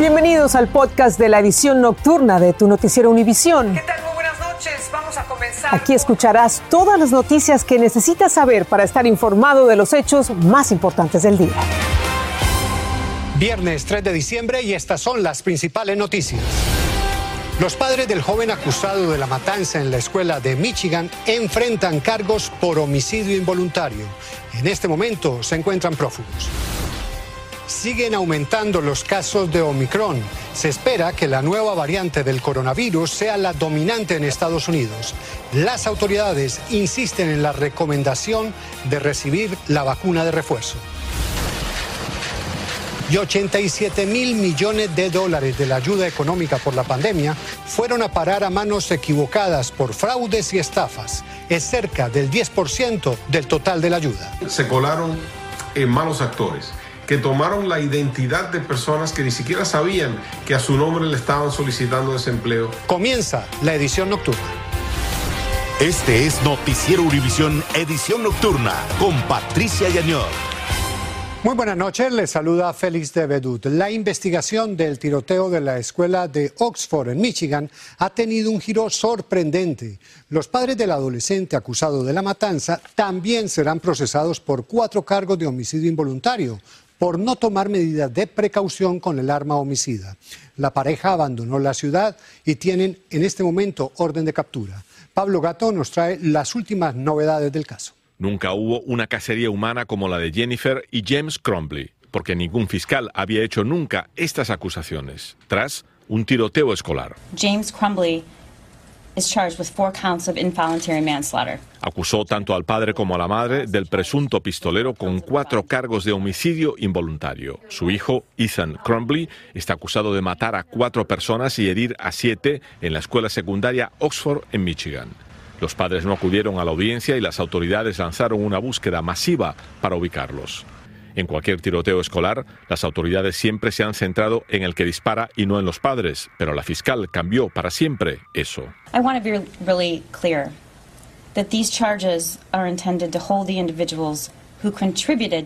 Bienvenidos al podcast de la edición nocturna de tu noticiero Univisión. ¿Qué tal? Muy buenas noches. Vamos a comenzar. Aquí escucharás todas las noticias que necesitas saber para estar informado de los hechos más importantes del día. Viernes 3 de diciembre y estas son las principales noticias. Los padres del joven acusado de la matanza en la escuela de Michigan enfrentan cargos por homicidio involuntario. En este momento se encuentran prófugos siguen aumentando los casos de Omicron. Se espera que la nueva variante del coronavirus sea la dominante en Estados Unidos. Las autoridades insisten en la recomendación de recibir la vacuna de refuerzo. Y 87 mil millones de dólares de la ayuda económica por la pandemia fueron a parar a manos equivocadas por fraudes y estafas. Es cerca del 10% del total de la ayuda. Se colaron en malos actores que tomaron la identidad de personas que ni siquiera sabían que a su nombre le estaban solicitando desempleo. Comienza la edición nocturna. Este es Noticiero Univisión Edición Nocturna con Patricia Yañor. Muy buenas noches, les saluda Félix de Bedut. La investigación del tiroteo de la escuela de Oxford en Michigan ha tenido un giro sorprendente. Los padres del adolescente acusado de la matanza también serán procesados por cuatro cargos de homicidio involuntario, por no tomar medidas de precaución con el arma homicida. La pareja abandonó la ciudad y tienen en este momento orden de captura. Pablo Gato nos trae las últimas novedades del caso. Nunca hubo una cacería humana como la de Jennifer y James Cromley, porque ningún fiscal había hecho nunca estas acusaciones, tras un tiroteo escolar. James Crumbley Acusó tanto al padre como a la madre del presunto pistolero con cuatro cargos de homicidio involuntario. Su hijo, Ethan Crumbley, está acusado de matar a cuatro personas y herir a siete en la escuela secundaria Oxford en Michigan. Los padres no acudieron a la audiencia y las autoridades lanzaron una búsqueda masiva para ubicarlos. En cualquier tiroteo escolar, las autoridades siempre se han centrado en el que dispara y no en los padres, pero la fiscal cambió para siempre eso.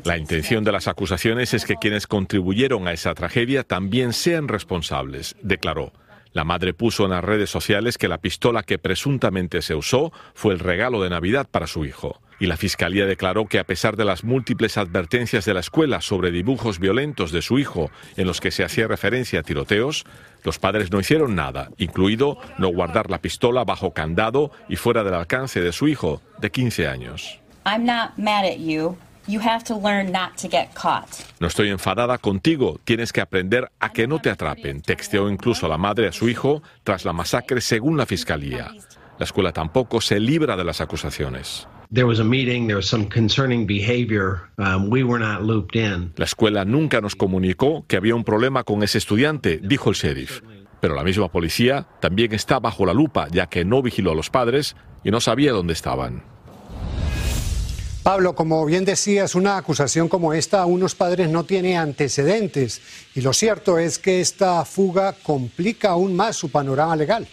La intención de las acusaciones es que quienes contribuyeron a esa tragedia también sean responsables, declaró. La madre puso en las redes sociales que la pistola que presuntamente se usó fue el regalo de Navidad para su hijo. Y la Fiscalía declaró que a pesar de las múltiples advertencias de la escuela sobre dibujos violentos de su hijo en los que se hacía referencia a tiroteos, los padres no hicieron nada, incluido no guardar la pistola bajo candado y fuera del alcance de su hijo de 15 años. No estoy enfadada contigo, tienes que aprender a que no te atrapen, texteó incluso la madre a su hijo tras la masacre según la fiscalía. La escuela tampoco se libra de las acusaciones. La escuela nunca nos comunicó que había un problema con ese estudiante, dijo el sheriff. Pero la misma policía también está bajo la lupa, ya que no vigiló a los padres y no sabía dónde estaban. Pablo, como bien decías, una acusación como esta a unos padres no tiene antecedentes y lo cierto es que esta fuga complica aún más su panorama legal.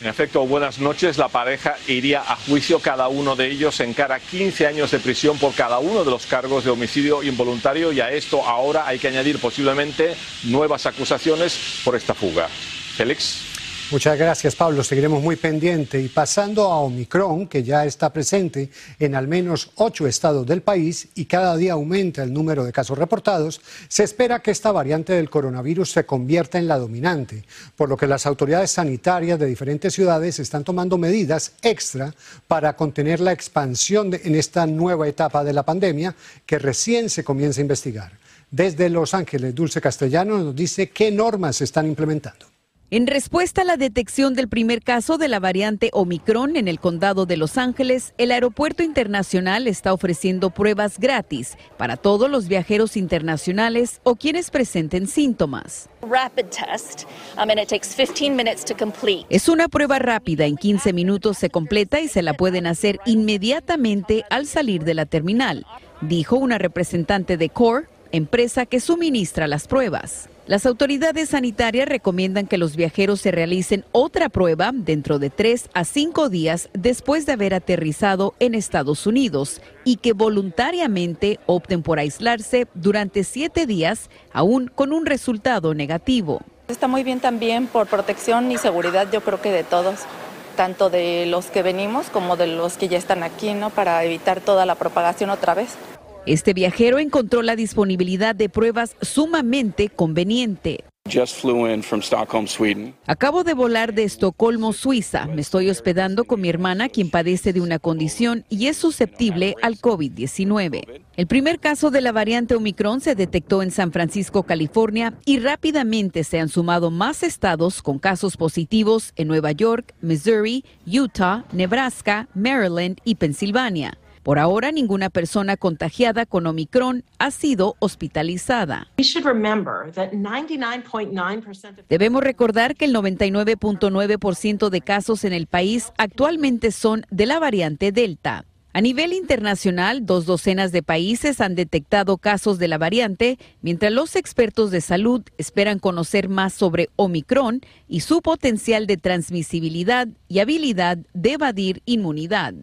En efecto, buenas noches. La pareja iría a juicio. Cada uno de ellos encara 15 años de prisión por cada uno de los cargos de homicidio involuntario y a esto ahora hay que añadir posiblemente nuevas acusaciones por esta fuga. Félix. Muchas gracias, Pablo. Seguiremos muy pendiente. Y pasando a Omicron, que ya está presente en al menos ocho estados del país y cada día aumenta el número de casos reportados, se espera que esta variante del coronavirus se convierta en la dominante, por lo que las autoridades sanitarias de diferentes ciudades están tomando medidas extra para contener la expansión en esta nueva etapa de la pandemia que recién se comienza a investigar. Desde Los Ángeles, Dulce Castellano nos dice qué normas se están implementando. En respuesta a la detección del primer caso de la variante Omicron en el condado de Los Ángeles, el Aeropuerto Internacional está ofreciendo pruebas gratis para todos los viajeros internacionales o quienes presenten síntomas. Um, es una prueba rápida, en 15 minutos se completa y se la pueden hacer inmediatamente al salir de la terminal, dijo una representante de CORE, empresa que suministra las pruebas. Las autoridades sanitarias recomiendan que los viajeros se realicen otra prueba dentro de tres a cinco días después de haber aterrizado en Estados Unidos y que voluntariamente opten por aislarse durante siete días, aún con un resultado negativo. Está muy bien también por protección y seguridad, yo creo que de todos, tanto de los que venimos como de los que ya están aquí, ¿no? Para evitar toda la propagación otra vez. Este viajero encontró la disponibilidad de pruebas sumamente conveniente. Acabo de volar de Estocolmo, Suiza. Me estoy hospedando con mi hermana, quien padece de una condición y es susceptible al COVID-19. El primer caso de la variante Omicron se detectó en San Francisco, California, y rápidamente se han sumado más estados con casos positivos en Nueva York, Missouri, Utah, Nebraska, Maryland y Pensilvania. Por ahora, ninguna persona contagiada con Omicron ha sido hospitalizada. Debemos recordar que el 99.9% de casos en el país actualmente son de la variante Delta. A nivel internacional, dos docenas de países han detectado casos de la variante, mientras los expertos de salud esperan conocer más sobre Omicron y su potencial de transmisibilidad y habilidad de evadir inmunidad.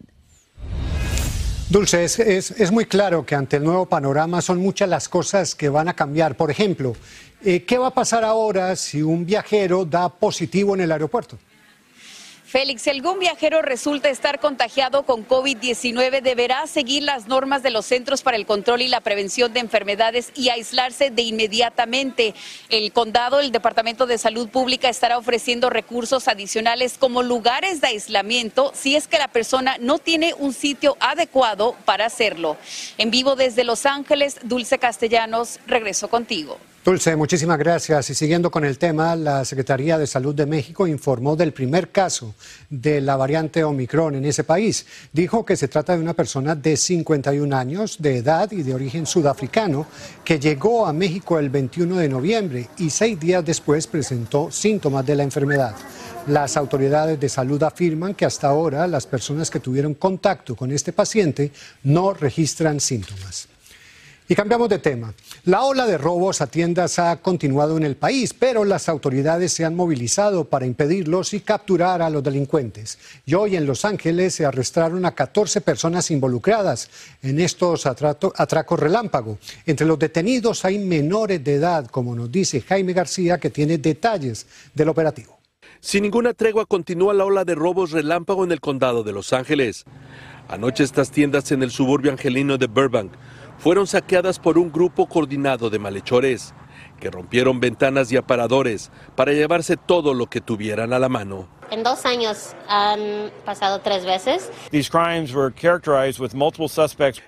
Dulce, es, muy claro que ante el nuevo panorama son muchas las cosas que van a cambiar. Por ejemplo, eh, ¿qué va a pasar ahora si un viajero da positivo en el aeropuerto? Félix, si algún viajero resulta estar contagiado con COVID-19, deberá seguir las normas de los Centros para el Control y la Prevención de Enfermedades y aislarse de inmediatamente. El condado, el Departamento de Salud Pública estará ofreciendo recursos adicionales como lugares de aislamiento si es que la persona no tiene un sitio adecuado para hacerlo. En vivo desde Los Ángeles, Dulce Castellanos, regreso contigo. Dulce, muchísimas gracias. Y siguiendo con el tema, la Secretaría de Salud de México informó del primer caso de la variante Omicron en ese país. Dijo que se trata de una persona de 51 años de edad y de origen sudafricano que llegó a México el 21 de noviembre y seis días después presentó síntomas de la enfermedad. Las autoridades de salud afirman que hasta ahora las personas que tuvieron contacto con este paciente no registran síntomas. Y cambiamos de tema. La ola de robos a tiendas ha continuado en el país, pero las autoridades se han movilizado para impedirlos y capturar a los delincuentes. Y hoy en Los Ángeles se arrestaron a 14 personas involucradas en estos atracos relámpago. Entre los detenidos hay menores de edad, como nos dice Jaime García, que tiene detalles del operativo. Sin ninguna tregua continúa la ola de robos relámpago en el condado de Los Ángeles. Anoche estas tiendas en el suburbio angelino de Burbank fueron saqueadas por un grupo coordinado de malhechores que rompieron ventanas y aparadores para llevarse todo lo que tuvieran a la mano. En dos años han pasado tres veces.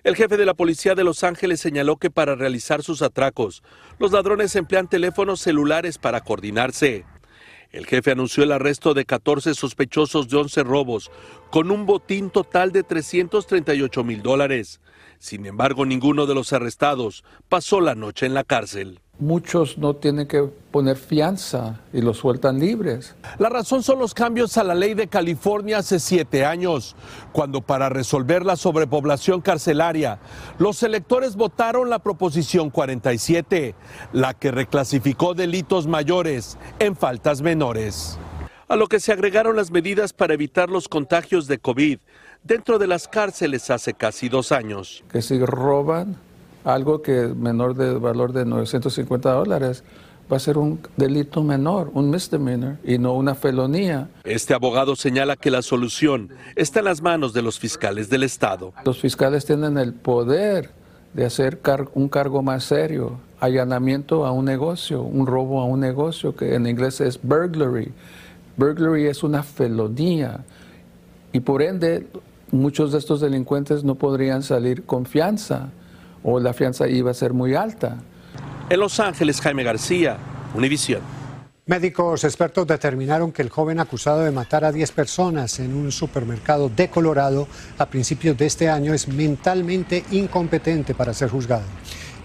El jefe de la policía de Los Ángeles señaló que para realizar sus atracos, los ladrones emplean teléfonos celulares para coordinarse. El jefe anunció el arresto de 14 sospechosos de 11 robos, con un botín total de 338 mil dólares. Sin embargo, ninguno de los arrestados pasó la noche en la cárcel. Muchos no tienen que poner fianza y los sueltan libres. La razón son los cambios a la ley de California hace siete años, cuando para resolver la sobrepoblación carcelaria, los electores votaron la Proposición 47, la que reclasificó delitos mayores en faltas menores. A lo que se agregaron las medidas para evitar los contagios de COVID dentro de las cárceles hace casi dos años. Que si roban algo que es menor de valor de 950 dólares, va a ser un delito menor, un misdemeanor y no una felonía. Este abogado señala que la solución está en las manos de los fiscales del Estado. Los fiscales tienen el poder de hacer un cargo más serio, allanamiento a un negocio, un robo a un negocio, que en inglés es burglary. Burglary es una felonía y por ende muchos de estos delincuentes no podrían salir con fianza o la fianza iba a ser muy alta. En Los Ángeles, Jaime García, Univisión. Médicos expertos determinaron que el joven acusado de matar a 10 personas en un supermercado de Colorado a principios de este año es mentalmente incompetente para ser juzgado.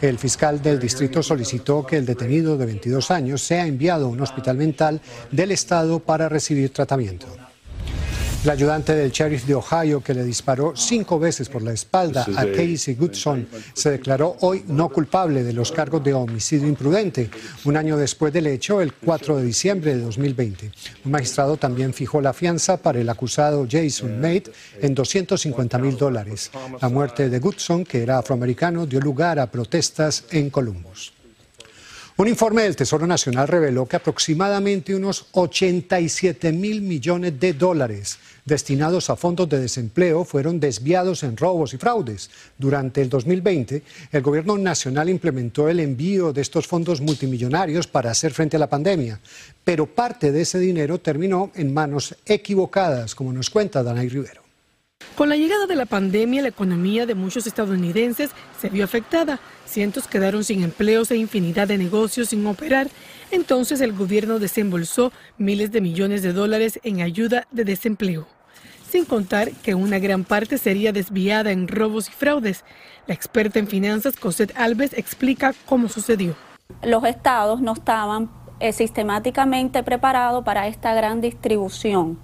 El fiscal del distrito solicitó que el detenido de 22 años sea enviado a un hospital mental del estado para recibir tratamiento. El ayudante del sheriff de Ohio que le disparó cinco veces por la espalda a Casey Goodson se declaró hoy no culpable de los cargos de homicidio imprudente, un año después del hecho, el 4 de diciembre de 2020. Un magistrado también fijó la fianza para el acusado Jason Mate en 250 mil dólares. La muerte de Goodson, que era afroamericano, dio lugar a protestas en Columbus. Un informe del Tesoro Nacional reveló que aproximadamente unos 87 mil millones de dólares destinados a fondos de desempleo fueron desviados en robos y fraudes. Durante el 2020, el Gobierno Nacional implementó el envío de estos fondos multimillonarios para hacer frente a la pandemia, pero parte de ese dinero terminó en manos equivocadas, como nos cuenta Danay Rivero. Con la llegada de la pandemia, la economía de muchos estadounidenses se vio afectada. Cientos quedaron sin empleos e infinidad de negocios sin operar. Entonces el gobierno desembolsó miles de millones de dólares en ayuda de desempleo. Sin contar que una gran parte sería desviada en robos y fraudes. La experta en finanzas, Cosette Alves, explica cómo sucedió. Los estados no estaban eh, sistemáticamente preparados para esta gran distribución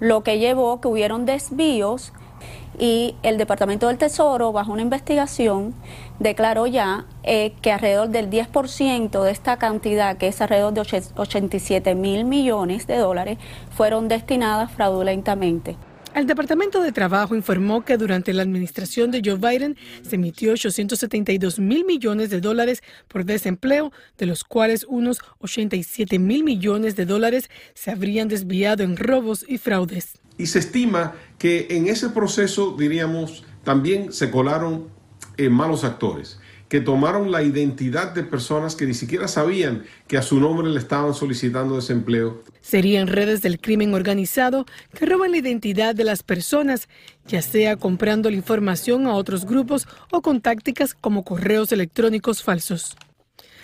lo que llevó que hubieron desvíos y el Departamento del Tesoro, bajo una investigación, declaró ya eh, que alrededor del 10% de esta cantidad, que es alrededor de 87 mil millones de dólares, fueron destinadas fraudulentamente. El Departamento de Trabajo informó que durante la administración de Joe Biden se emitió 872 mil millones de dólares por desempleo, de los cuales unos 87 mil millones de dólares se habrían desviado en robos y fraudes. Y se estima que en ese proceso, diríamos, también se colaron eh, malos actores que tomaron la identidad de personas que ni siquiera sabían que a su nombre le estaban solicitando desempleo. Serían redes del crimen organizado que roban la identidad de las personas, ya sea comprando la información a otros grupos o con tácticas como correos electrónicos falsos.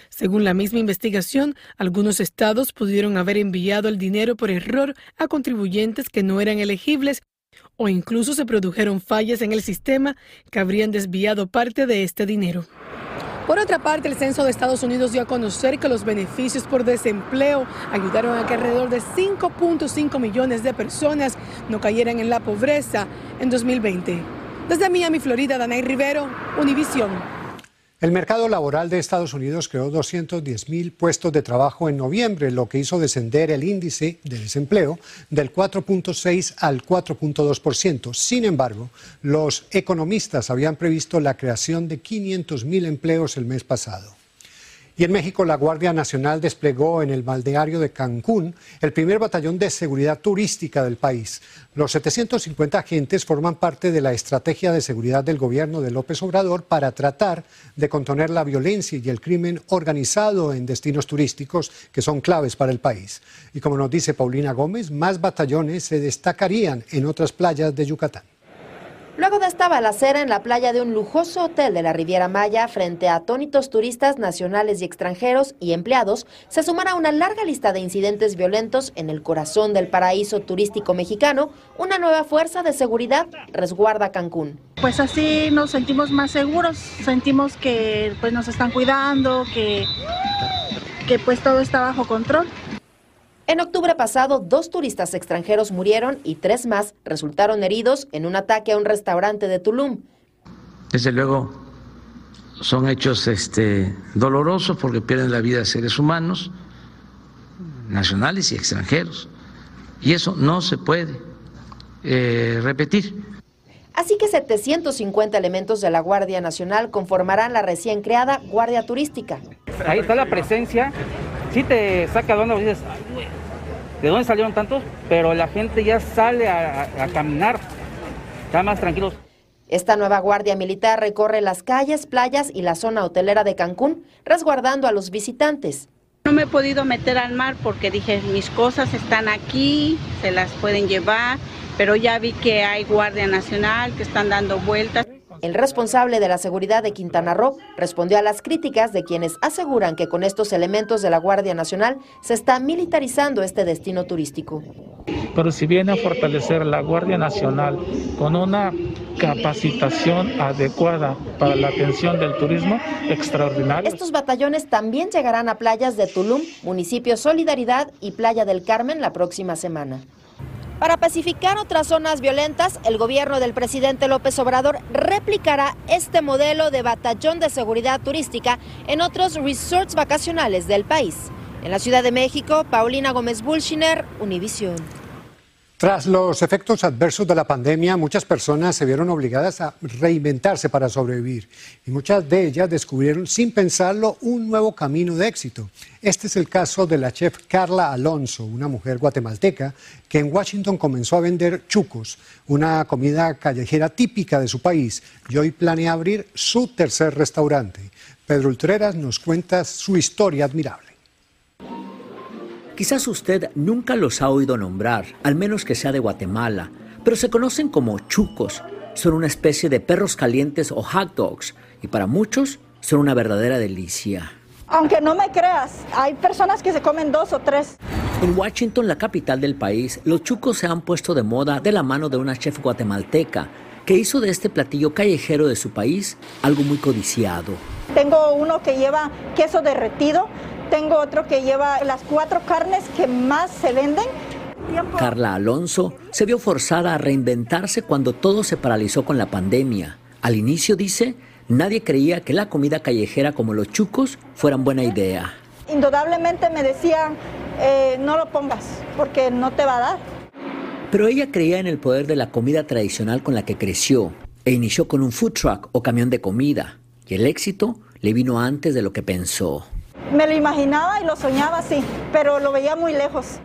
Según la misma investigación, algunos estados pudieron haber enviado el dinero por error a contribuyentes que no eran elegibles o incluso se produjeron fallas en el sistema que habrían desviado parte de este dinero. Por otra parte, el censo de Estados Unidos dio a conocer que los beneficios por desempleo ayudaron a que alrededor de 5.5 millones de personas no cayeran en la pobreza en 2020. Desde Miami, Florida, Danay Rivero, Univisión. El mercado laboral de Estados Unidos creó 210 mil puestos de trabajo en noviembre, lo que hizo descender el índice de desempleo del 4.6 al 4.2%. Sin embargo, los economistas habían previsto la creación de 500 mil empleos el mes pasado. Y en México, la Guardia Nacional desplegó en el balneario de Cancún el primer batallón de seguridad turística del país. Los 750 agentes forman parte de la estrategia de seguridad del gobierno de López Obrador para tratar de contener la violencia y el crimen organizado en destinos turísticos que son claves para el país. Y como nos dice Paulina Gómez, más batallones se destacarían en otras playas de Yucatán. Luego de esta balacera en la playa de un lujoso hotel de la Riviera Maya, frente a atónitos turistas nacionales y extranjeros y empleados, se sumará una larga lista de incidentes violentos en el corazón del paraíso turístico mexicano. Una nueva fuerza de seguridad resguarda Cancún. Pues así nos sentimos más seguros, sentimos que pues nos están cuidando, que, que pues todo está bajo control. En octubre pasado, dos turistas extranjeros murieron y tres más resultaron heridos en un ataque a un restaurante de Tulum. Desde luego, son hechos este, dolorosos porque pierden la vida seres humanos, nacionales y extranjeros. Y eso no se puede eh, repetir. Así que 750 elementos de la Guardia Nacional conformarán la recién creada Guardia Turística. Ahí está la presencia sí te saca de onda, dices, ¿de dónde salieron tantos? Pero la gente ya sale a, caminar, está más tranquilos. Esta nueva guardia militar recorre las calles, playas y la zona hotelera de Cancún, resguardando a los visitantes. No me he podido meter al mar porque dije, mis cosas están aquí, se las pueden llevar, pero ya vi que hay Guardia Nacional que están dando vueltas. El responsable de la seguridad de Quintana Roo respondió a las críticas de quienes aseguran que con estos elementos de la Guardia Nacional se está militarizando este destino turístico. Pero si viene a fortalecer la Guardia Nacional con una capacitación adecuada para la atención del turismo, extraordinario. Estos batallones también llegarán a playas de Tulum, municipio Solidaridad y Playa del Carmen la próxima semana. Para pacificar otras zonas violentas, el gobierno del presidente López Obrador replicará este modelo de batallón de seguridad turística en otros resorts vacacionales del país. En la Ciudad de México, Paulina Gómez Bulshiner, Univisión. Tras los efectos adversos de la pandemia, muchas personas se vieron obligadas a reinventarse para sobrevivir y muchas de ellas descubrieron sin pensarlo un nuevo camino de éxito. Este es el caso de la chef Carla Alonso, una mujer guatemalteca que en Washington comenzó a vender chucos, una comida callejera típica de su país y hoy planea abrir su tercer restaurante. Pedro Ultreras nos cuenta su historia admirable. Quizás usted nunca los ha oído nombrar, al menos que sea de Guatemala, pero se conocen como chucos. Son una especie de perros calientes o hot dogs y para muchos son una verdadera delicia. Aunque no me creas, hay personas que se comen dos o tres. En Washington, la capital del país, los chucos se han puesto de moda de la mano de una chef guatemalteca que hizo de este platillo callejero de su país algo muy codiciado. Tengo uno que lleva queso derretido, tengo otro que lleva las cuatro carnes que más se venden. Carla Alonso se vio forzada a reinventarse cuando todo se paralizó con la pandemia. Al inicio, dice, nadie creía que la comida callejera como los chucos fueran buena idea. Indudablemente me decían, eh, no lo pongas porque no te va a dar. Pero ella creía en el poder de la comida tradicional con la que creció e inició con un food truck o camión de comida. Y el éxito le vino antes de lo que pensó. Me lo imaginaba y lo soñaba así, pero lo veía muy lejos.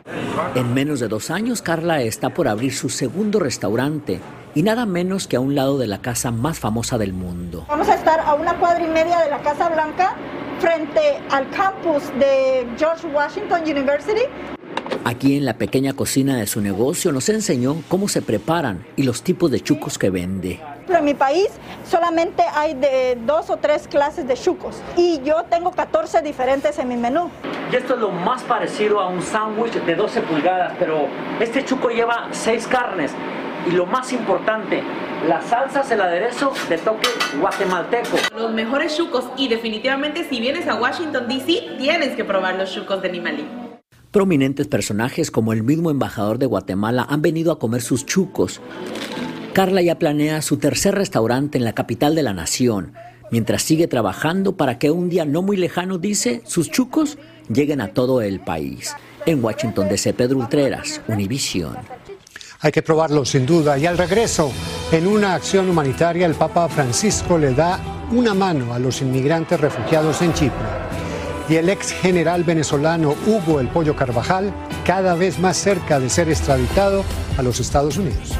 En menos de dos años, Carla está por abrir su segundo restaurante y nada menos que a un lado de la casa más famosa del mundo. Vamos a estar a una cuadra y media de la Casa Blanca, frente al campus de George Washington University. Aquí en la pequeña cocina de su negocio nos enseñó cómo se preparan y los tipos de chucos que vende. En mi país solamente hay de dos o tres clases de chucos y yo tengo 14 diferentes en mi menú. Y esto es lo más parecido a un sándwich de 12 pulgadas, pero este chuco lleva seis carnes y lo más importante, la salsa es el aderezo de toque guatemalteco. Los mejores chucos y definitivamente si vienes a Washington DC tienes que probar los chucos de Nimalí. Prominentes personajes como el mismo embajador de Guatemala han venido a comer sus chucos. Carla ya planea su tercer restaurante en la capital de la nación, mientras sigue trabajando para que un día no muy lejano, dice, sus chucos lleguen a todo el país. En Washington DC, Pedro Ultreras, Univision. Hay que probarlo sin duda. Y al regreso, en una acción humanitaria, el Papa Francisco le da una mano a los inmigrantes refugiados en Chipre y el ex general venezolano Hugo El Pollo Carvajal cada vez más cerca de ser extraditado a los Estados Unidos.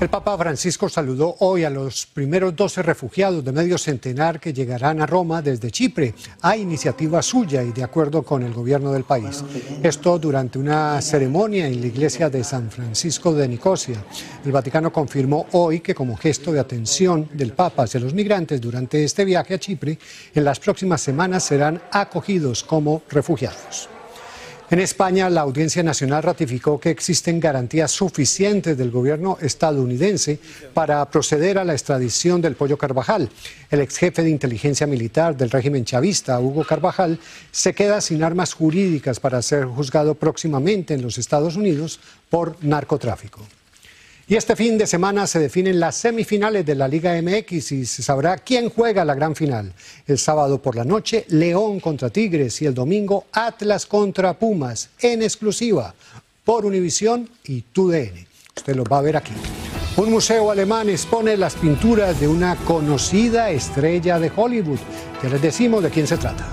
El Papa Francisco saludó hoy a los primeros 12 refugiados de medio centenar que llegarán a Roma desde Chipre, a iniciativa suya y de acuerdo con el gobierno del país. Esto durante una ceremonia en la iglesia de San Francisco de Nicosia. El Vaticano confirmó hoy que como gesto de atención del Papa hacia los migrantes durante este viaje a Chipre, en las próximas semanas serán acogidos como refugiados. En España, la Audiencia Nacional ratificó que existen garantías suficientes del gobierno estadounidense para proceder a la extradición del Pollo Carvajal. El ex jefe de inteligencia militar del régimen chavista, Hugo Carvajal, se queda sin armas jurídicas para ser juzgado próximamente en los Estados Unidos por narcotráfico. Y este fin de semana se definen las semifinales de la Liga MX y se sabrá quién juega la gran final. El sábado por la noche, León contra Tigres y el domingo, Atlas contra Pumas, en exclusiva por Univisión y TUDN. Usted lo va a ver aquí. Un museo alemán expone las pinturas de una conocida estrella de Hollywood. Ya les decimos de quién se trata.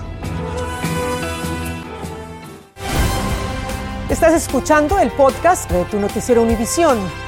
Estás escuchando el podcast de tu noticiero Univisión.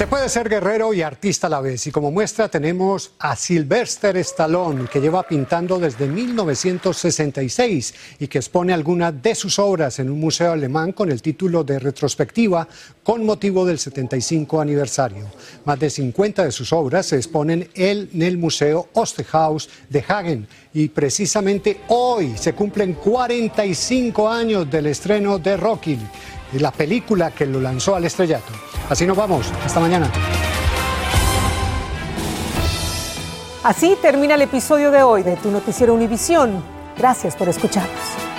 Se puede ser guerrero y artista a la vez y como muestra tenemos a Sylvester Stallone que lleva pintando desde 1966 y que expone algunas de sus obras en un museo alemán con el título de retrospectiva con motivo del 75 aniversario. Más de 50 de sus obras se exponen en el Museo Osterhaus de Hagen y precisamente hoy se cumplen 45 años del estreno de Rocky, la película que lo lanzó al estrellato. Así nos vamos. Hasta mañana. Así termina el episodio de hoy de Tu Noticiero Univisión. Gracias por escucharnos.